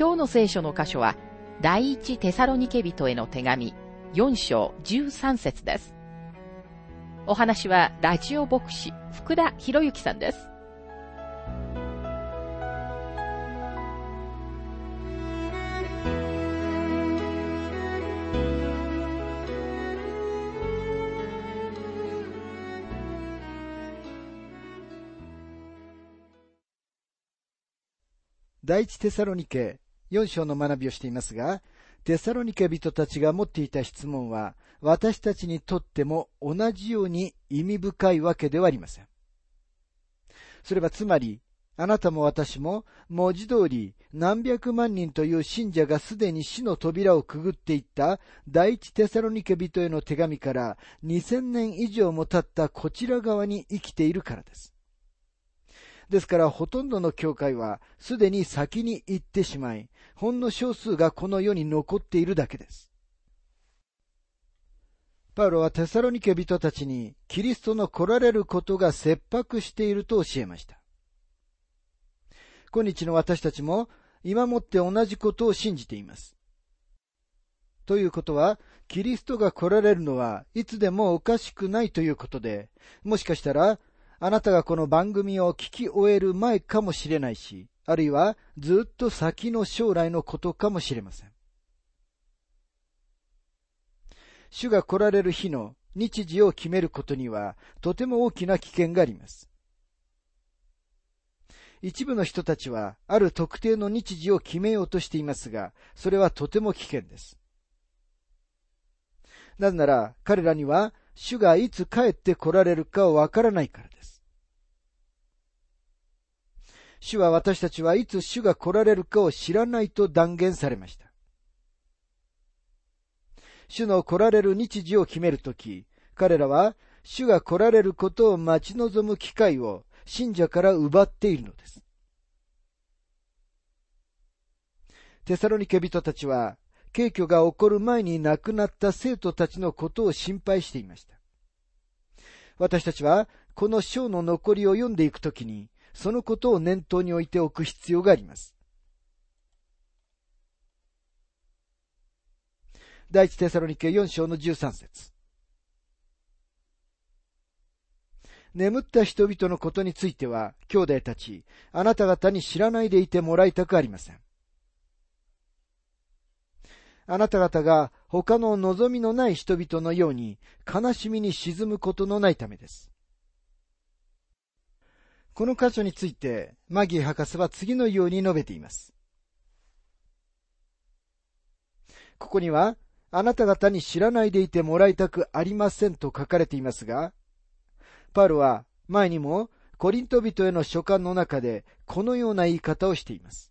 今日の聖書の箇所は、第一テサロニケ人への手紙、4章13節です。お話は、ラジオ牧師、福田博之さんです。第一テサロニケ4章の学びをしていますが、テサロニケ人たちが持っていた質問は、私たちにとっても同じように意味深いわけではありません。それはつまり、あなたも私も文字通り何百万人という信者がすでに死の扉をくぐっていった第一テサロニケ人への手紙から2000年以上も経ったこちら側に生きているからです。ですからほとんどの教会はすでに先に行ってしまい、ほんの少数がこの世に残っているだけです。パウロはテサロニケ人たちにキリストの来られることが切迫していると教えました。今日の私たちも今もって同じことを信じています。ということは、キリストが来られるのはいつでもおかしくないということで、もしかしたらあなたがこの番組を聞き終える前かもしれないし、あるいはずっと先の将来のことかもしれません。主が来られる日の日時を決めることにはとても大きな危険があります。一部の人たちはある特定の日時を決めようとしていますが、それはとても危険です。なぜなら彼らには主がいつ帰って来られるかわからないからです。主は私たちはいつ主が来られるかを知らないと断言されました。主の来られる日時を決めるとき、彼らは主が来られることを待ち望む機会を信者から奪っているのです。テサロニケ人たちは、景挙が起こる前に亡くなった生徒たちのことを心配していました。私たちは、この章の残りを読んでいくときに、そのことを念頭に置いておく必要があります。第一テサロニケ4章の13節眠った人々のことについては、兄弟たち、あなた方に知らないでいてもらいたくありません。あなた方が他の望みのない人々のように悲しみに沈むことのないためです。この箇所について、マギー博士は次のように述べています。ここには、あなた方に知らないでいてもらいたくありませんと書かれていますが、パウロは前にもコリント人への書簡の中でこのような言い方をしています。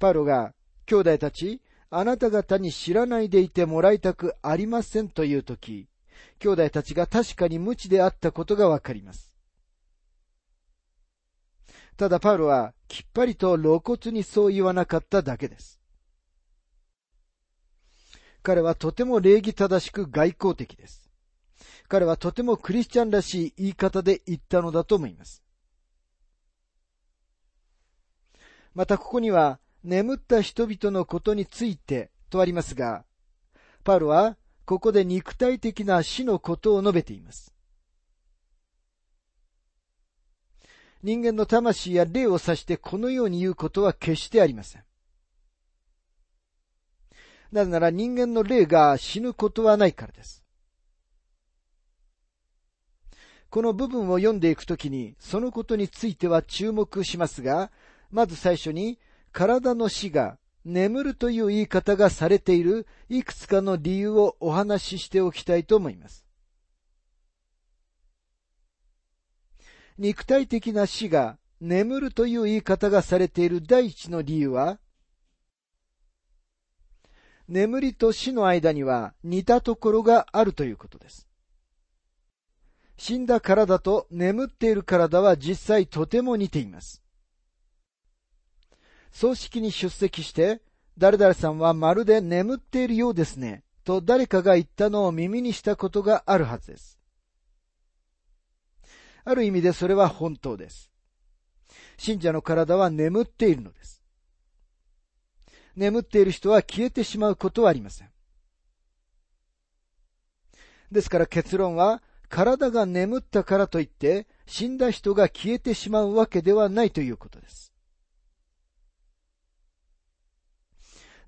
パウロが、兄弟たち、あなた方に知らないでいてもらいたくありませんというとき、兄弟たちが確かに無知であったことがわかります。ただパウロはきっぱりと露骨にそう言わなかっただけです。彼はとても礼儀正しく外交的です。彼はとてもクリスチャンらしい言い方で言ったのだと思います。またここには眠った人々のことについてとありますが、パウロはここで肉体的な死のことを述べています。人間の魂や霊を指してこのように言うことは決してありません。なぜなら人間の霊が死ぬことはないからです。この部分を読んでいくときに、そのことについては注目しますが、まず最初に、体の死が眠るという言い方がされているいくつかの理由をお話ししておきたいと思います。肉体的な死が眠るという言い方がされている第一の理由は、眠りと死の間には似たところがあるということです。死んだ体と眠っている体は実際とても似ています。葬式に出席して、誰々さんはまるで眠っているようですね、と誰かが言ったのを耳にしたことがあるはずです。ある意味でそれは本当です。信者の体は眠っているのです。眠っている人は消えてしまうことはありません。ですから結論は、体が眠ったからといって、死んだ人が消えてしまうわけではないということです。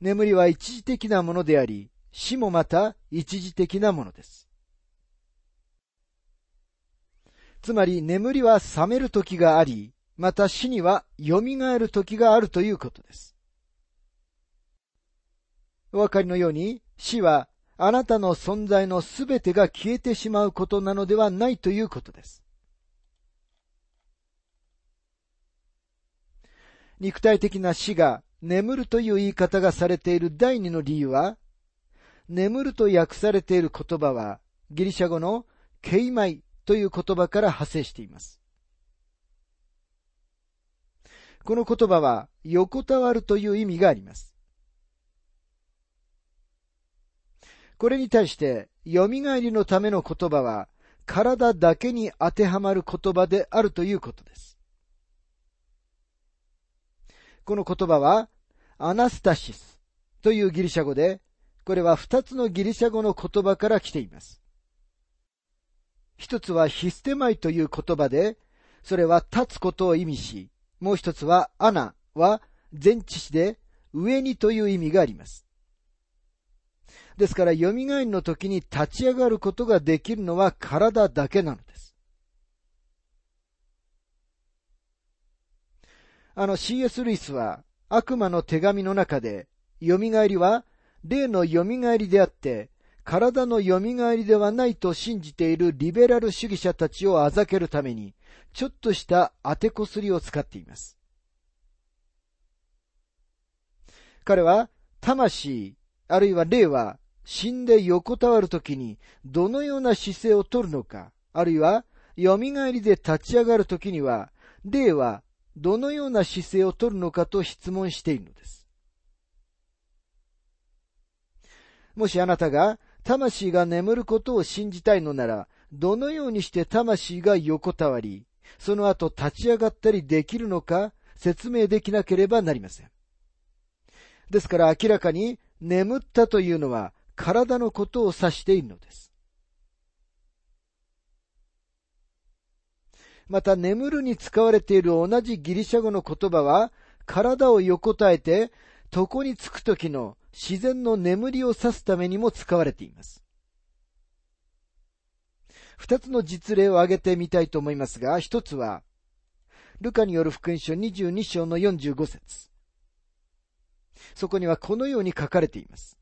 眠りは一時的なものであり、死もまた一時的なものです。つまり眠りは覚める時があり、また死には蘇る時があるということです。お分かりのように死はあなたの存在のすべてが消えてしまうことなのではないということです。肉体的な死が眠るという言い方がされている第二の理由は、眠ると訳されている言葉は、ギリシャ語のケイマイという言葉から派生しています。この言葉は横たわるという意味があります。これに対して、蘇りのための言葉は、体だけに当てはまる言葉であるということです。この言葉は、アナスタシスというギリシャ語で、これは二つのギリシャ語の言葉から来ています。一つはヒステマイという言葉で、それは立つことを意味し、もう一つはアナは前置詞で上にという意味があります。ですから、蘇りの時に立ち上がることができるのは体だけなのです。あの C.S. ルイスは悪魔の手紙の中で、蘇りは霊の蘇りであって、体の蘇りではないと信じているリベラル主義者たちをあざけるために、ちょっとした当てこすりを使っています。彼は、魂、あるいは霊は、死んで横たわるときに、どのような姿勢をとるのか、あるいは、蘇りで立ち上がるときには、霊は、どのような姿勢をとるのかと質問しているのです。もしあなたが魂が眠ることを信じたいのなら、どのようにして魂が横たわり、その後立ち上がったりできるのか説明できなければなりません。ですから明らかに眠ったというのは体のことを指しているのです。また眠るに使われている同じギリシャ語の言葉は体を横たえて床につく時の自然の眠りを指すためにも使われています。二つの実例を挙げてみたいと思いますが、一つは、ルカによる福音書22章の45節そこにはこのように書かれています。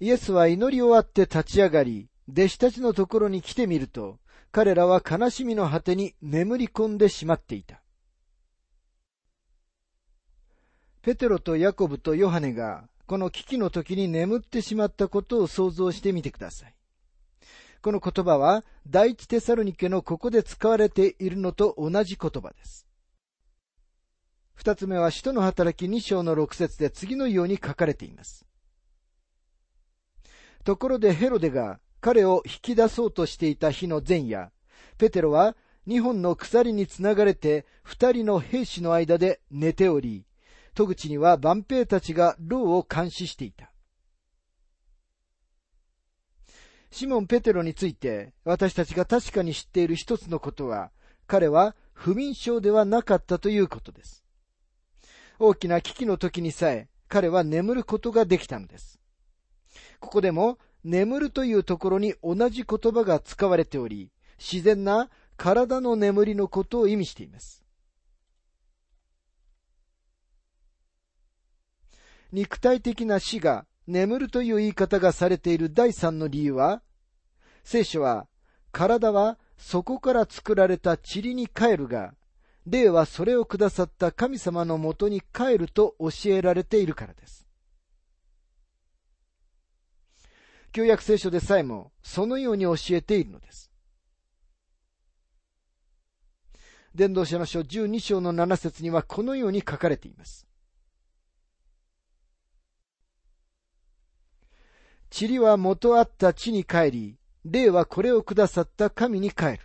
イエスは祈り終わって立ち上がり、弟子たちのところに来てみると、彼らは悲しみの果てに眠り込んでしまっていた。ペテロとヤコブとヨハネがこの危機の時に眠ってしまったことを想像してみてください。この言葉は第一テサロニケのここで使われているのと同じ言葉です。二つ目は使徒の働き二章の六節で次のように書かれています。ところでヘロデが彼を引き出そうとしていた日の前夜、ペテロは二本の鎖につながれて二人の兵士の間で寝ており、戸口には万兵たちが牢を監視していた。シモン・ペテロについて私たちが確かに知っている一つのことは、彼は不眠症ではなかったということです。大きな危機の時にさえ彼は眠ることができたのです。ここでも眠るというところに同じ言葉が使われており、自然な体の眠りのことを意味しています。肉体的な死が眠るという言い方がされている第三の理由は、聖書は体はそこから作られた塵に帰るが、霊はそれをくださった神様のもとに帰ると教えられているからです。旧約聖書でさえもそのように教えているのです。伝道者の書12章の7節にはこのように書かれています。塵は元あった地に帰り、霊はこれをくださった神に帰る。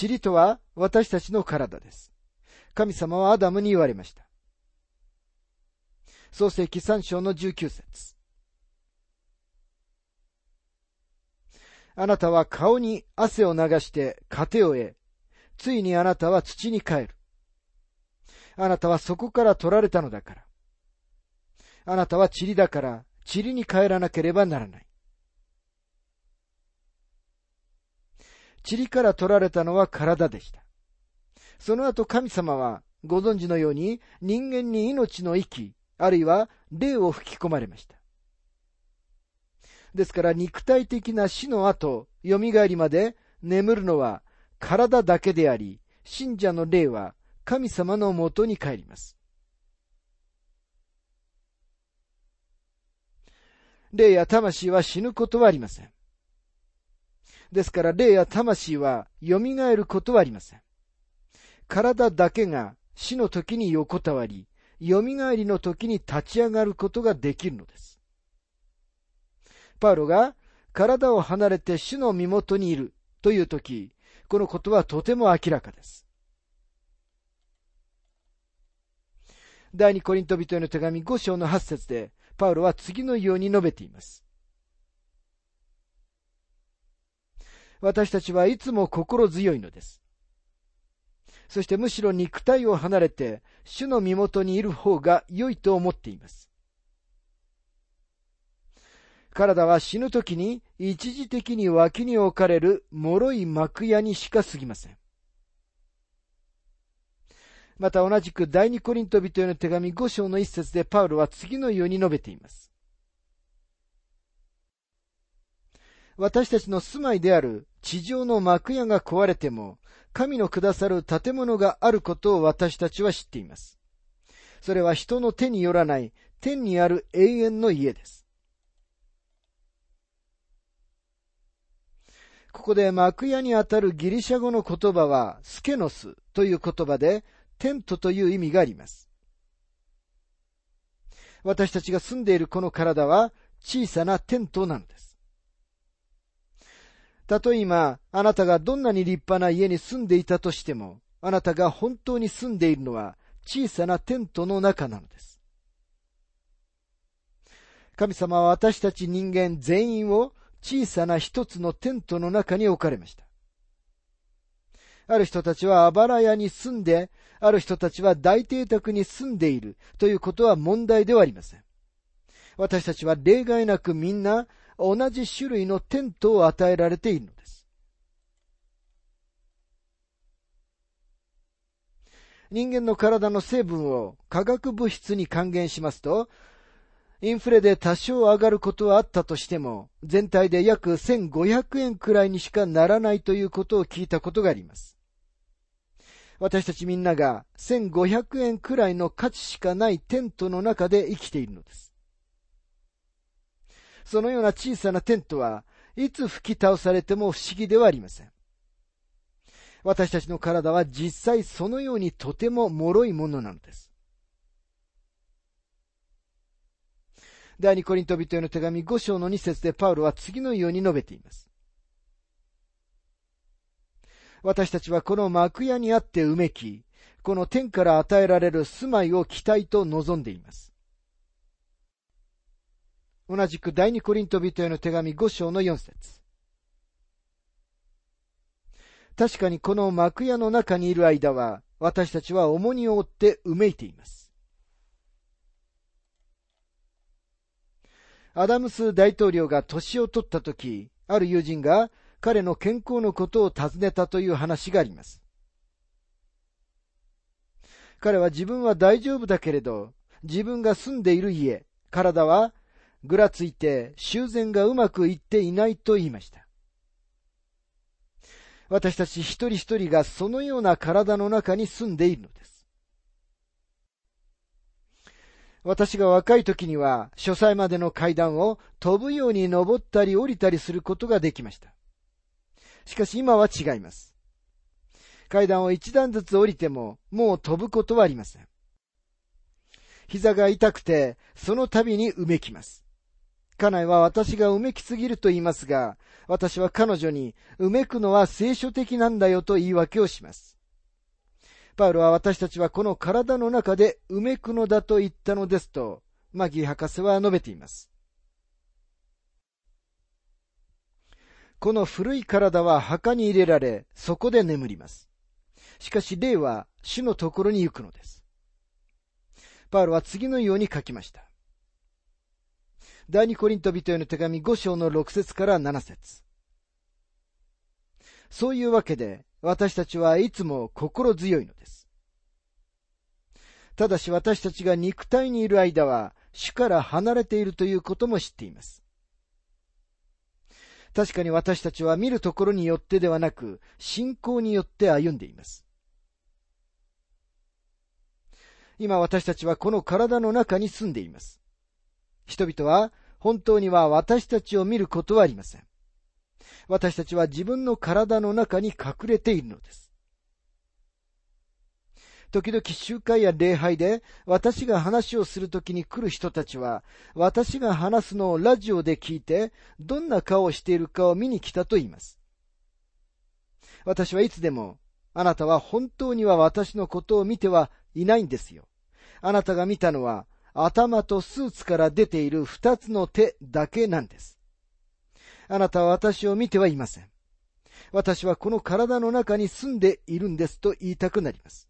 塵とは私たちの体です。神様はアダムに言われました。創世記三章の19節あなたは顔に汗を流して糧を得、ついにあなたは土に帰る。あなたはそこから取られたのだから。あなたは塵だから、塵に帰らなければならない。塵から取られたのは体でした。その後神様はご存知のように人間に命の息、あるいは霊を吹き込まれました。ですから肉体的な死の後、蘇りまで眠るのは体だけであり、信者の霊は神様のもとに帰ります。霊や魂は死ぬことはありません。ですから霊や魂は蘇ることはありません。体だけが死の時に横たわり、蘇りの時に立ち上がることができるのです。パウロが体を離れて主の身元にいるという時、このことはとても明らかです。第二コリント人への手紙5章の8節で、パウロは次のように述べています。私たちはいつも心強いのです。そしてむしろ肉体を離れて、主の身元にいる方が良いと思っています。体は死ぬ時に一時的に脇に置かれる脆い幕屋にしか過ぎません。また同じく第二コリント人への手紙5章の一節でパウロは次のように述べています。私たちの住まいである地上の幕屋が壊れても、神のくださる建物があることを私たちは知っています。それは人の手によらない天にある永遠の家です。ここで幕屋にあたるギリシャ語の言葉はスケノスという言葉でテントという意味があります。私たちが住んでいるこの体は小さなテントなのです。たとえ今、あなたがどんなに立派な家に住んでいたとしても、あなたが本当に住んでいるのは小さなテントの中なのです。神様は私たち人間全員を小さな一つのテントの中に置かれました。ある人たちはあばら屋に住んで、ある人たちは大邸宅に住んでいるということは問題ではありません。私たちは例外なくみんな同じ種類のテントを与えられているのです。人間の体の成分を化学物質に還元しますと、インフレで多少上がることはあったとしても、全体で約1500円くらいにしかならないということを聞いたことがあります。私たちみんなが1500円くらいの価値しかないテントの中で生きているのです。そのような小さなテントはいつ吹き倒されても不思議ではありません。私たちの体は実際そのようにとても脆いものなのです。第二コリント人への手紙5章の2節でパウロは次のように述べています。私たちはこの幕屋にあってうめき、この天から与えられる住まいを期待と望んでいます。同じく第二コリント人への手紙5章の4節確かにこの幕屋の中にいる間は、私たちは重荷を負ってうめいています。アダムス大統領が年を取った時、ある友人が彼の健康のことを尋ねたという話があります。彼は自分は大丈夫だけれど、自分が住んでいる家、体はぐらついて修繕がうまくいっていないと言いました。私たち一人一人がそのような体の中に住んでいるのです。私が若い時には、書斎までの階段を飛ぶように登ったり降りたりすることができました。しかし今は違います。階段を一段ずつ降りても、もう飛ぶことはありません。膝が痛くて、その度にうめきます。家内は私がうめきすぎると言いますが、私は彼女に、うめくのは聖書的なんだよと言い訳をします。パウロは私たちはこの体の中でうめくのだと言ったのですと、マギー博士は述べています。この古い体は墓に入れられ、そこで眠ります。しかし霊は主のところに行くのです。パウロは次のように書きました。第二コリント人への手紙5章の6節から7節そういうわけで、私たちはいつも心強いのです。ただし私たちが肉体にいる間は、主から離れているということも知っています。確かに私たちは見るところによってではなく、信仰によって歩んでいます。今私たちはこの体の中に住んでいます。人々は本当には私たちを見ることはありません。私たちは自分の体の中に隠れているのです。時々集会や礼拝で私が話をするときに来る人たちは私が話すのをラジオで聞いてどんな顔をしているかを見に来たと言います。私はいつでもあなたは本当には私のことを見てはいないんですよ。あなたが見たのは頭とスーツから出ている二つの手だけなんです。あなたは私を見てはいません。私はこの体の中に住んでいるんですと言いたくなります。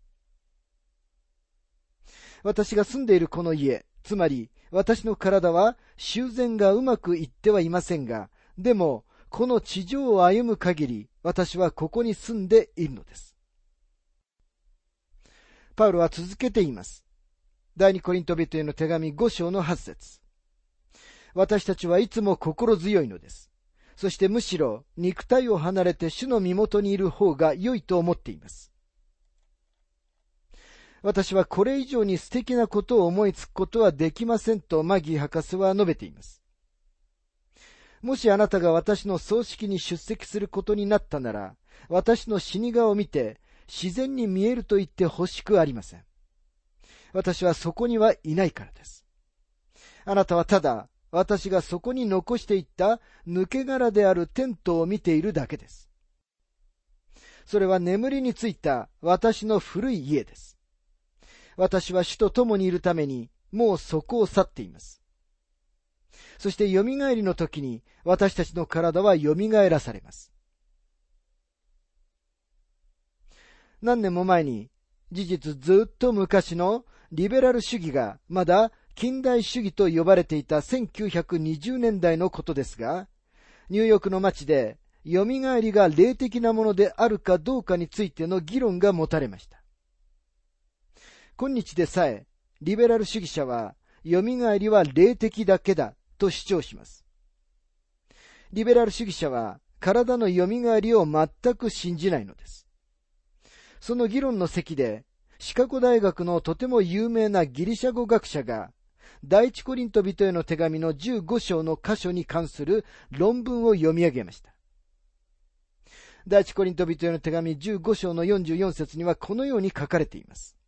私が住んでいるこの家、つまり私の体は修繕がうまくいってはいませんが、でもこの地上を歩む限り私はここに住んでいるのです。パウロは続けています。第二コリント人への手紙5章の8節私たちはいつも心強いのです。そしてむしろ肉体を離れて主の身元にいる方が良いと思っています。私はこれ以上に素敵なことを思いつくことはできませんとマギー博士は述べています。もしあなたが私の葬式に出席することになったなら、私の死に顔を見て自然に見えると言って欲しくありません。私はそこにはいないからです。あなたはただ、私がそこに残していった抜け殻であるテントを見ているだけです。それは眠りについた私の古い家です。私は主と共にいるために、もうそこを去っています。そして蘇りの時に私たちの体は蘇らされます。何年も前に、事実ずっと昔のリベラル主義がまだ近代主義と呼ばれていた1920年代のことですが、ニューヨークの街で、蘇りが霊的なものであるかどうかについての議論が持たれました。今日でさえ、リベラル主義者は、蘇りは霊的だけだと主張します。リベラル主義者は、体の蘇りを全く信じないのです。その議論の席で、シカゴ大学のとても有名なギリシャ語学者が、第一コリント人への手紙の15章の箇所に関する論文を読み上げました。第一コリント人への手紙15章の44節にはこのように書かれています。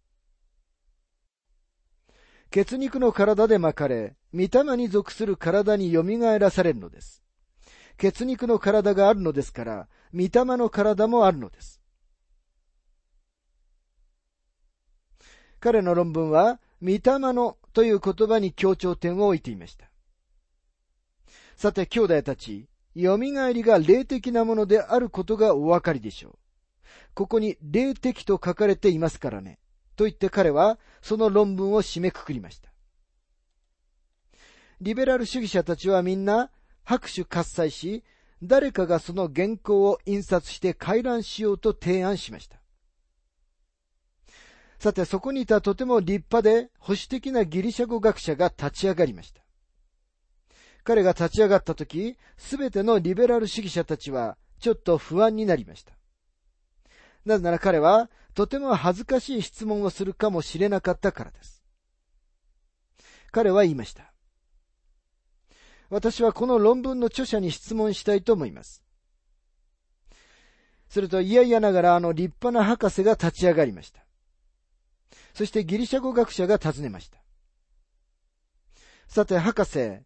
血肉の体で巻かれ、御霊に属する体に蘇らされるのです。血肉の体があるのですから、御霊の体もあるのです。彼の論文は、御霊のという言葉に強調点を置いていました。さて、兄弟たち、蘇りが霊的なものであることがお分かりでしょう。ここに霊的と書かれていますからね。と言って彼はその論文を締めくくりました。リベラル主義者たちはみんな拍手喝采し、誰かがその原稿を印刷して回覧しようと提案しました。さて、そこにいたとても立派で保守的なギリシャ語学者が立ち上がりました。彼が立ち上がったとき、すべてのリベラル主義者たちはちょっと不安になりました。なぜなら彼はとても恥ずかしい質問をするかもしれなかったからです。彼は言いました。私はこの論文の著者に質問したいと思います。すると嫌々ながらあの立派な博士が立ち上がりました。そしてギリシャ語学者が尋ねました。さて、博士、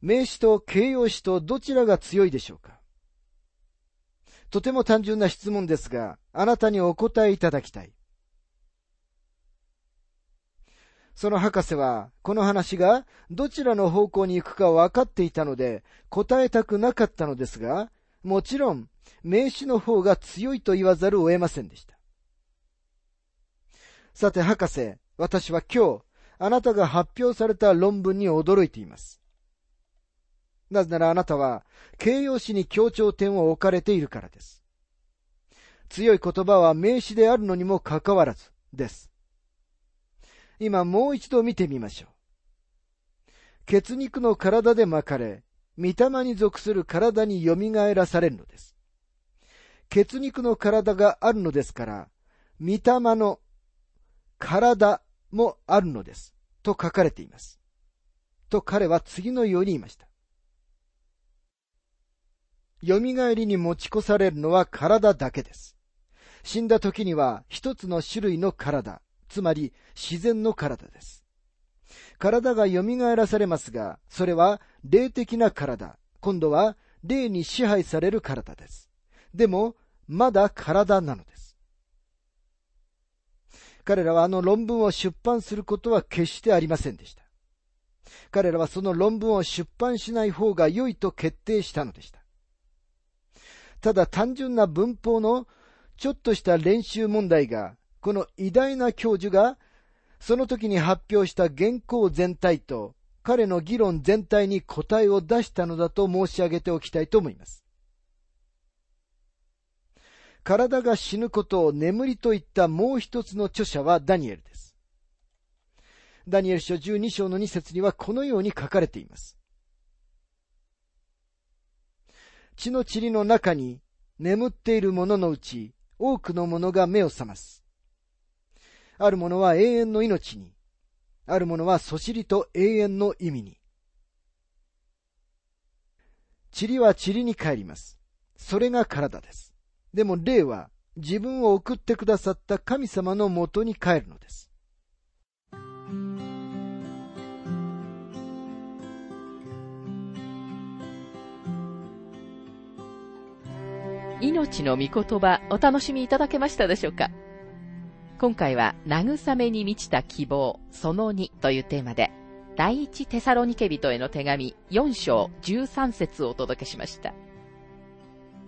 名詞と形容詞とどちらが強いでしょうか？とても単純な質問ですが、あなたにお答えいただきたい。その博士は、この話がどちらの方向に行くか分かっていたので、答えたくなかったのですが、もちろん、名詞の方が強いと言わざるを得ませんでした。さて、博士、私は今日、あなたが発表された論文に驚いています。なぜならあなたは形容詞に強調点を置かれているからです。強い言葉は名詞であるのにもかかわらずです。今もう一度見てみましょう。血肉の体で巻かれ、御霊に属する体によみがえらされるのです。血肉の体があるのですから、御霊の体もあるのです。と書かれています。と彼は次のように言いました。蘇りに持ち越されるのは体だけです。死んだ時には一つの種類の体、つまり自然の体です。体が蘇らされますが、それは霊的な体、今度は霊に支配される体です。でも、まだ体なのです。彼らはあの論文を出版することは決してありませんでした。彼らはその論文を出版しない方が良いと決定したのでした。ただ単純な文法のちょっとした練習問題が、この偉大な教授が、その時に発表した原稿全体と、彼の議論全体に答えを出したのだと申し上げておきたいと思います。体が死ぬことを眠りといったもう一つの著者はダニエルです。ダニエル書12章の2節にはこのように書かれています。血の塵の中に眠っている者ののうち、多くの者が目を覚ます。ある者は永遠の命に、ある者はそしりと永遠の意味に。塵は塵に帰ります。それが体です。でも霊は自分を送ってくださった神様のもとに帰るのです。命の御言葉お楽しみいただけましたでしょうか？今回は慰めに満ちた希望その2というテーマで第一テサロニケ人への手紙4章13節をお届けしました。